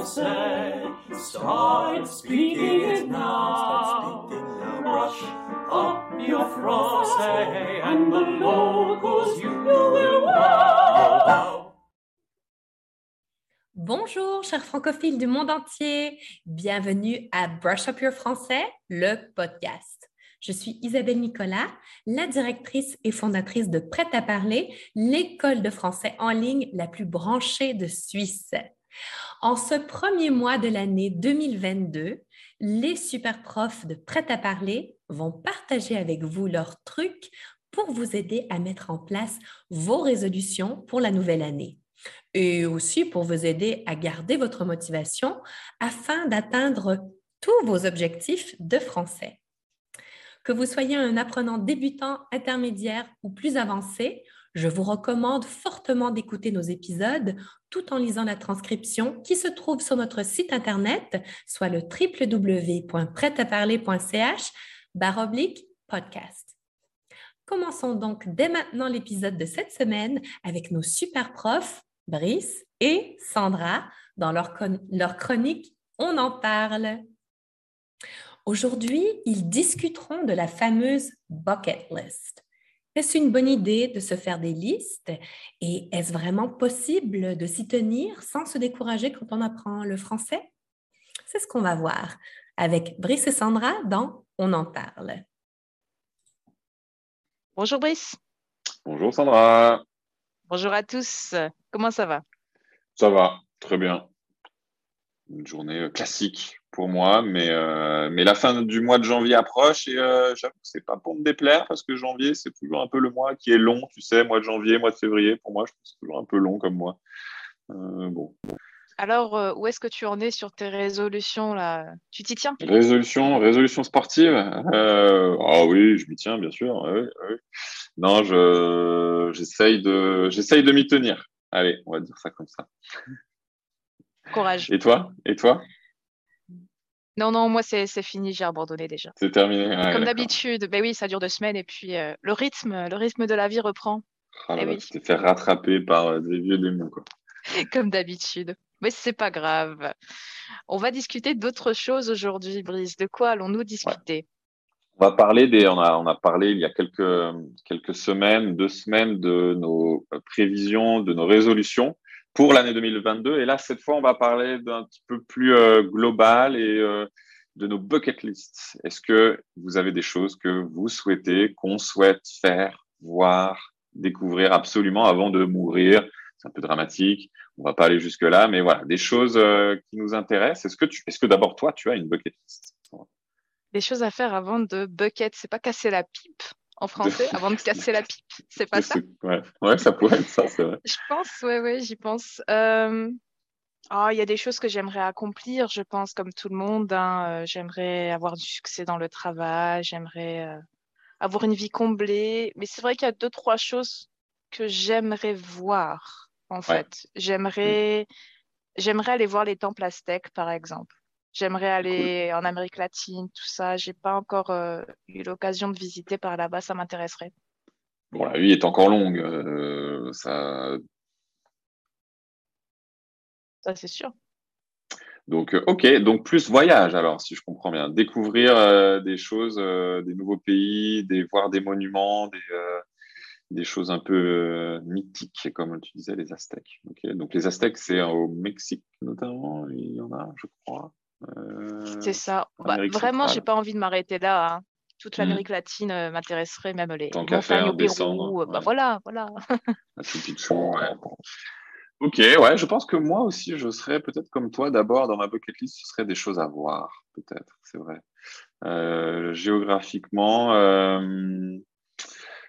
français. Start speaking it now. Brush up your français and the locals you will wow. Bonjour, chers francophiles du monde entier. Bienvenue à Brush Up Your Français, le podcast. Je suis Isabelle Nicolas, la directrice et fondatrice de Prêt à parler, l'école de français en ligne la plus branchée de Suisse. En ce premier mois de l'année 2022, les super profs de Prêt à parler vont partager avec vous leurs trucs pour vous aider à mettre en place vos résolutions pour la nouvelle année et aussi pour vous aider à garder votre motivation afin d'atteindre tous vos objectifs de français. Que vous soyez un apprenant débutant, intermédiaire ou plus avancé, je vous recommande fortement d'écouter nos épisodes tout en lisant la transcription qui se trouve sur notre site internet, soit le www.prêtaparler.ch baroblique podcast. Commençons donc dès maintenant l'épisode de cette semaine avec nos super profs, Brice et Sandra, dans leur, leur chronique On en parle. Aujourd'hui, ils discuteront de la fameuse bucket list. Est-ce une bonne idée de se faire des listes? Et est-ce vraiment possible de s'y tenir sans se décourager quand on apprend le français? C'est ce qu'on va voir avec Brice et Sandra dans On en parle. Bonjour Brice. Bonjour Sandra. Bonjour à tous. Comment ça va? Ça va, très bien. Une journée classique pour moi, mais, euh, mais la fin du mois de janvier approche et euh, j'avoue que c'est pas pour me déplaire parce que janvier, c'est toujours un peu le mois qui est long, tu sais, mois de janvier, mois de février, pour moi, je c'est toujours un peu long comme mois. Euh, bon. Alors, où est-ce que tu en es sur tes résolutions là? Tu t'y tiens? Résolution, résolution sportive? Ah oui, je m'y tiens, bien sûr. Non, je, j'essaye de, j'essaye de m'y tenir. Allez, on va dire ça comme ça. Courage. Et toi? Et toi? Non, non, moi, c'est fini, j'ai abandonné déjà. C'est terminé. Comme d'habitude. Ben oui, ça dure deux semaines et puis euh, le rythme, le rythme de la vie reprend. Ah, eh oui. Tu t'es fait rattraper par euh, des vieux démons, quoi. Comme d'habitude. Mais c'est pas grave. On va discuter d'autres choses aujourd'hui, Brice. De quoi allons-nous discuter? On va parler des. On a, on a parlé il y a quelques, quelques semaines, deux semaines, de nos prévisions, de nos résolutions pour l'année 2022. Et là, cette fois, on va parler d'un petit peu plus euh, global et euh, de nos bucket lists. Est-ce que vous avez des choses que vous souhaitez, qu'on souhaite faire, voir, découvrir absolument avant de mourir? C'est un peu dramatique. On va pas aller jusque là, mais voilà, des choses euh, qui nous intéressent. Est-ce que est-ce que d'abord toi, tu as une bucket list? Des choses à faire avant de bucket, c'est pas casser la pipe en français avant de casser la pipe. C'est pas ça? Ouais. ça pourrait être ça, c'est vrai. Je pense, ouais, ouais, j'y pense. Euh, oh, il y a des choses que j'aimerais accomplir, je pense, comme tout le monde. Hein. Euh, j'aimerais avoir du succès dans le travail, j'aimerais euh, avoir une vie comblée. Mais c'est vrai qu'il y a deux, trois choses que j'aimerais voir, en fait. J'aimerais, j'aimerais aller voir les temples aztèques, par exemple. J'aimerais aller en Amérique latine, tout ça. J'ai pas encore euh, eu l'occasion de visiter par là-bas. Ça m'intéresserait. Bon, la vie est encore longue. Euh, ça, ça c'est sûr. Donc, euh, ok, donc plus voyage alors, si je comprends bien. Découvrir des choses, des nouveaux pays, des, voir des monuments, des, des choses un peu mythiques, comme tu disais, les Aztèques. Donc les Aztèques, c'est au Mexique notamment, il y en a, je crois. Euh, c'est ça. Bah, vraiment, j'ai pas envie de m'arrêter là. Hein. Toute hmm. l'Amérique latine euh, m'intéresserait, même les Tant montagnes au Pérou. Euh, bah, voilà, voilà. Ok, ouais, je pense que moi aussi, je serais peut-être comme toi d'abord dans ma bucket list, ce serait des choses à voir, peut-être, c'est vrai. géographiquement,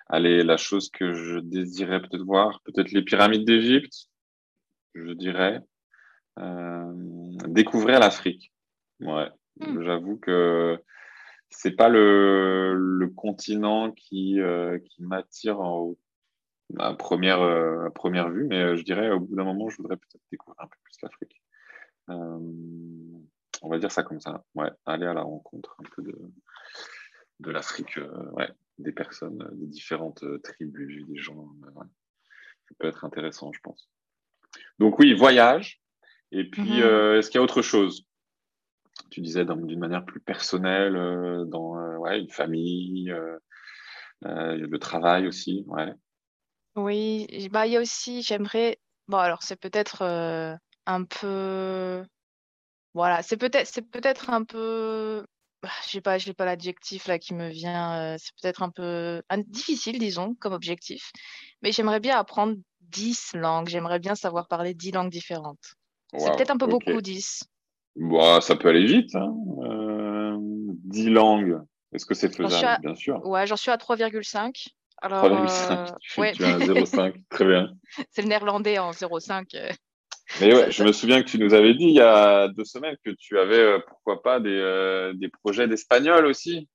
allez, la chose que je désirais peut-être voir, peut-être les pyramides d'Égypte, je dirais. découvrir l'Afrique. Ouais, mmh. j'avoue que c'est pas le, le, continent qui, euh, qui m'attire à première, euh, à première vue, mais euh, je dirais au bout d'un moment, je voudrais peut-être découvrir un peu plus l'Afrique. on va dire ça comme ça. Ouais, aller à la rencontre un peu de, de l'Afrique, ouais, des personnes, des différentes tribus, des gens. Ça peut être intéressant, je pense. Donc oui, voyage, Et puis, Mhm. est-ce qu'il y a autre chose? Tu disais d'une manière plus personnelle, euh, dans euh, ouais, une famille, euh, le travail aussi. Ouais. Oui, bah, il y a aussi, j'aimerais, bon, alors c'est peut-être un peu, voilà, c'est peut-être, c'est peut-être un peu, bah, j'ai pas, j'ai pas l'adjectif là qui me vient, euh, c'est peut-être un peu un- difficile, disons, comme objectif, mais j'aimerais bien apprendre 10 langues, j'aimerais bien savoir parler 10 langues différentes. C'est peut-être un peu beaucoup, 10. Bon, ça peut aller vite. Hein. Euh, 10 langues. Est-ce que c'est faisable? à- Bien sûr. Ouais, j'en suis à 3,5. Alors, 3,5. euh, Tu, ouais, tu as un 0,5. Très bien. c'est le néerlandais en 0,5. euh. Mais ouais, je me souviens que tu nous avais dit il y a deux semaines que tu avais, euh, pourquoi pas, des, euh, des projets d'espagnol aussi.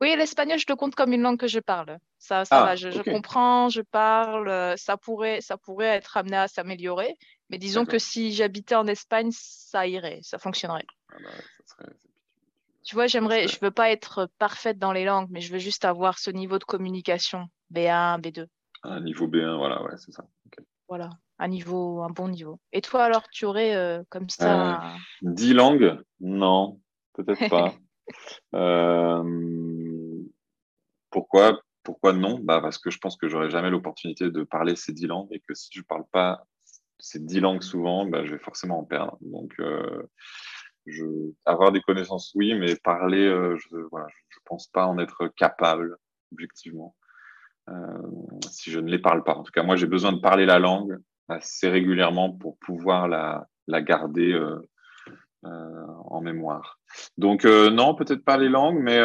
Oui, l'espagnol, je le compte comme une langue que je parle. Ça, ça Ah, va, je, je comprends, je parle. euh, Ça pourrait, ça pourrait être amené à s'améliorer. Mais disons que si j'habitais en Espagne, ça irait, ça fonctionnerait. Ah bah, ça serait- Tu vois, j'aimerais, je veux pas être parfaite dans les langues, mais je veux juste avoir ce niveau de communication, B1, B2. Un niveau B1, voilà, ouais, c'est ça. Voilà, un niveau, un bon niveau. Et toi, alors, tu aurais euh, comme ça. un- 10 langues? Non, peut-être pas. Euh, pourquoi, pourquoi non? Bah Parce que je pense que j'aurai jamais l'opportunité de parler ces 10 langues et que si je parle pas ces 10 langues souvent, bah, je vais forcément en perdre. Donc, euh, avoir des connaissances, oui, mais parler, euh, je je pense pas en être capable, objectivement, euh, si je ne les parle pas. En tout cas, moi, j'ai besoin de parler la langue assez régulièrement pour pouvoir la, la garder en mémoire. Donc, non, peut-être pas les langues, mais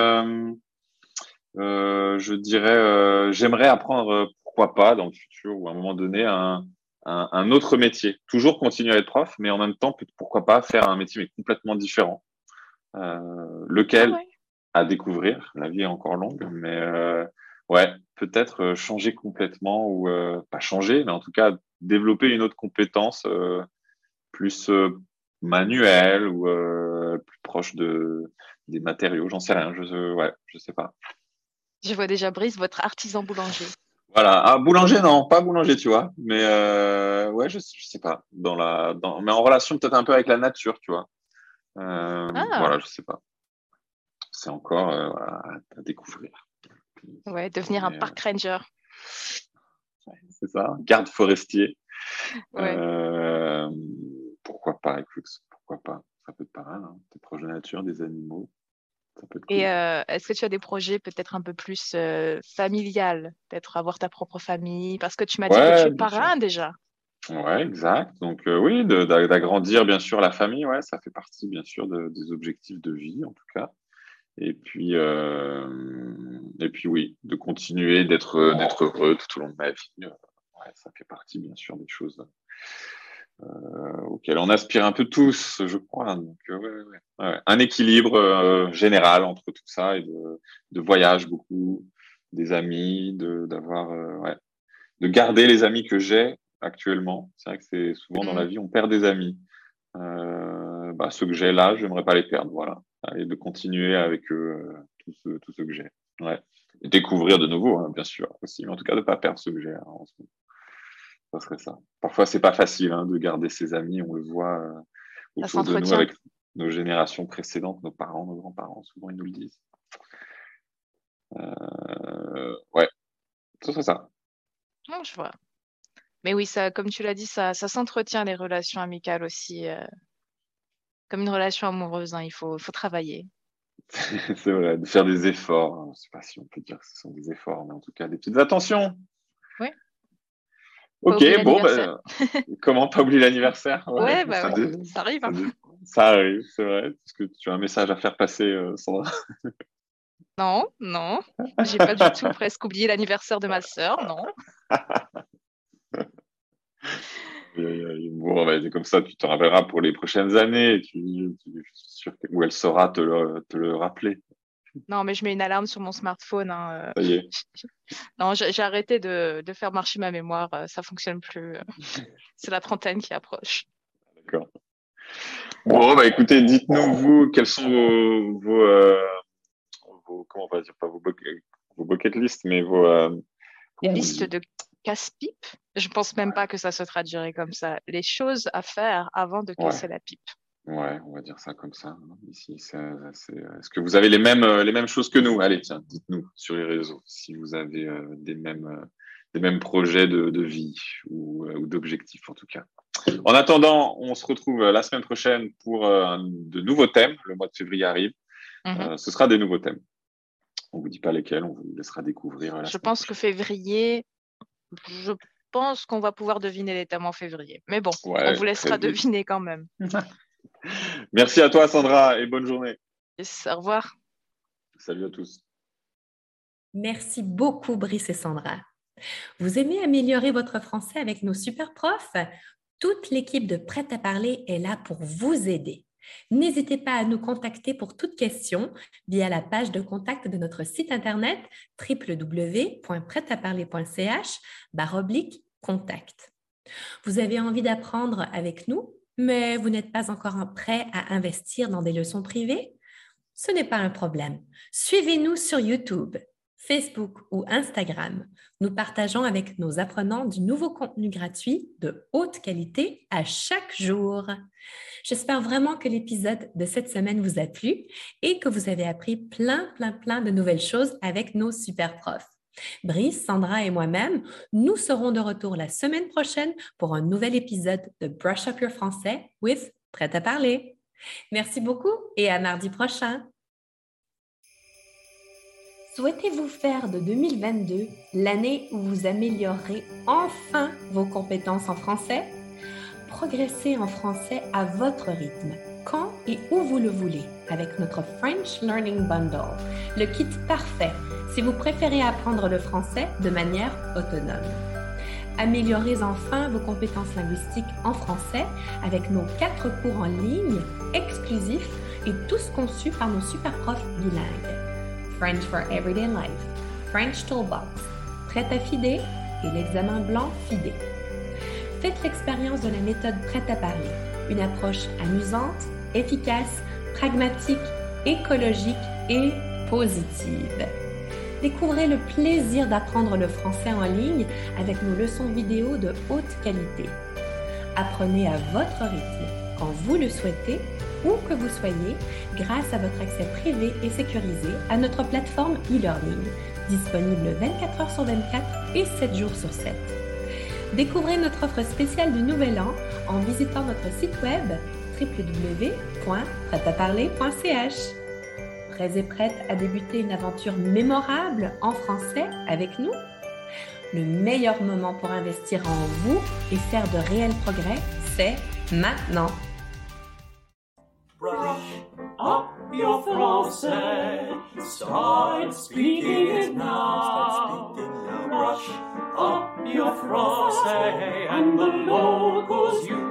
je dirais, j'aimerais apprendre, pourquoi pas, dans le futur ou à un moment donné, un, un, un autre métier. Toujours continuer à être prof, mais en même temps, pourquoi pas faire un métier mais complètement différent. Euh, lequel Ah ouais. à découvrir. La vie est encore longue, mais euh, ouais, peut-être euh, changer complètement ou euh, pas changer, mais en tout cas développer une autre compétence euh, plus euh, manuelle ou plus proche de des matériaux. J'en sais rien. Je ouais, je sais pas. Je vois déjà Brice, votre artisan boulanger. Voilà. Ah, boulanger, non, pas boulanger, tu vois. Mais euh, ouais, je, je sais pas. Dans la, dans, mais en relation peut-être un peu avec la nature, tu vois. Euh, Ah. Voilà, je sais pas. C'est encore euh, à, découvrir. Ouais, devenir un Mais, park ranger. C'est ça, garde forestier. Ouais. Pourquoi pas, écoute, pourquoi pas. Ça peut être pas mal. Hein. T'es proche de la nature, des animaux. Cool. Et euh, est-ce que tu as des projets peut-être un peu plus euh, familial, peut-être avoir ta propre famille, parce que tu m'as dit que tu es sûr. parrain déjà. Ouais, exact. Donc euh, oui, d'agrandir bien sûr la famille, ouais, ça fait partie bien sûr de- des objectifs de vie en tout cas. Et puis euh, et puis oui, de continuer d'être d'être heureux tout au long de ma vie. Ouais, ça fait partie bien sûr des choses euh, auxquelles on aspire un peu tous, je crois. Donc euh, ouais, ouais, ouais. Ouais. un équilibre euh, général entre tout ça et de, de voyage beaucoup, des amis, de d'avoir ouais, de garder les amis que j'ai actuellement. C'est vrai que c'est souvent dans la vie, on perd des amis. Euh, bah, ceux que j'ai là, j'aimerais pas les perdre, voilà. Et de continuer avec eux, euh, tous ceux que j'ai. Ouais. Et découvrir de nouveau, hein, bien sûr, aussi. Mais en tout cas, de pas perdre ceux que j'ai hein, en ce moment. Ça serait ça. Parfois, c'est pas facile hein, de garder ses amis. On le voit euh, autour de nous avec nos générations précédentes, nos parents, nos grands-parents. Souvent, ils nous le disent. Euh, ouais. Ce serait ça. Non, je vois. Mais oui, ça, comme tu l'as dit, ça, ça s'entretient les relations amicales aussi, euh, comme une relation amoureuse. hein, il faut, faut travailler. C'est vrai, de faire des efforts. hein. Je ne sais pas si on peut dire que ce sont des efforts, mais en tout cas des petites attentions. Oui. Ok, bon, bah, comment pas oublier l'anniversaire? Ouais, bah ça, ouais, dé- ça arrive. ça hein. ça arrive, c'est vrai. Est-ce que tu as un message à faire passer, euh, Sandra Non, non, j'ai pas du tout presque oublié l'anniversaire de ma sœur, non. Bon, bah, c'est comme ça, tu te rappelleras pour les prochaines années. Tu, tu- où elle saura te le, te le rappeler. Non, mais je mets une alarme sur mon smartphone. hein, euh. Non, j'ai arrêté de, de faire marcher ma mémoire, euh, ça fonctionne plus. euh. C'est la trentaine qui approche. D'accord. Bon, bah écoutez, dites-nous, vous, quels sont vos, vos, euh, vos- comment on va dire, pas vos, bucket, vos bucket list, mais vos, euh, Une comment on liste dit de casse-pipe? Je pense même pas que ça se traduirait comme ça. Les choses à faire avant de casser la pipe. Ouais, on va dire ça comme ça. Hein. Ici, est-ce que vous avez les mêmes, les mêmes choses que nous? Allez, tiens, dites-nous sur les réseaux si vous avez des mêmes des mêmes projets de, vie ou, ou d'objectifs en tout cas. En attendant, on se retrouve la semaine prochaine pour de nouveaux thèmes. Le mois de février arrive. Mhm. ce sera des nouveaux thèmes. On ne vous dit pas lesquels, on vous laissera découvrir. je pense que février, je pense qu'on va pouvoir deviner les thèmes en février. Mais bon, on vous laissera deviner quand même. Merci à toi, Sandra, et bonne journée. au revoir. Salut à tous. Merci beaucoup, Brice et Sandra. Vous aimez améliorer votre français avec nos super profs? Toute l'équipe de Prêt à parler est là pour vous aider. N'hésitez pas à nous contacter pour toute question via la page de contact de notre site internet www.prêtaparler.ch contact. Vous avez envie d'apprendre avec nous, mais vous n'êtes pas encore prêt à investir dans des leçons privées? Ce n'est pas un problème. Suivez-nous sur YouTube, Facebook ou Instagram. Nous partageons avec nos apprenants du nouveau contenu gratuit de haute qualité à chaque jour. J'espère vraiment que l'épisode de cette semaine vous a plu et que vous avez appris plein, plein, plein de nouvelles choses avec nos super profs. Brice, Sandra et moi-même, nous serons de retour la semaine prochaine pour un nouvel épisode de Brush Up Your Français with Prêt à parler. Merci beaucoup et à mardi prochain. Souhaitez-vous faire de 2022 l'année où vous améliorerez enfin vos compétences en français? Progressez en français à votre rythme, quand et où vous le voulez, avec notre French Learning Bundle, le kit parfait si vous préférez apprendre le français de manière autonome. Améliorez enfin vos compétences linguistiques en français avec nos quatre cours en ligne exclusifs et tous conçus par nos super profs bilingues. French for Everyday Life, French Toolbox, Prêt à FIDE et l'examen blanc FIDE. Faites l'expérience de la méthode Prêt à parler, une approche amusante, efficace, pragmatique, écologique et positive. Découvrez le plaisir d'apprendre le français en ligne avec nos leçons vidéo de haute qualité. Apprenez à votre rythme, quand vous le souhaitez où que vous soyez grâce à votre accès privé et sécurisé à notre plateforme e-learning, disponible 24 heures sur 24 et 7 jours sur 7. Découvrez notre offre spéciale du Nouvel An en visitant notre site web www.prêtaparler.ch. Prêts et prêtes à débuter une aventure mémorable en français avec nous Le meilleur moment pour investir en vous et faire de réels progrès, c'est maintenant. your français. Start speaking it now. Brush up your français, and the locals you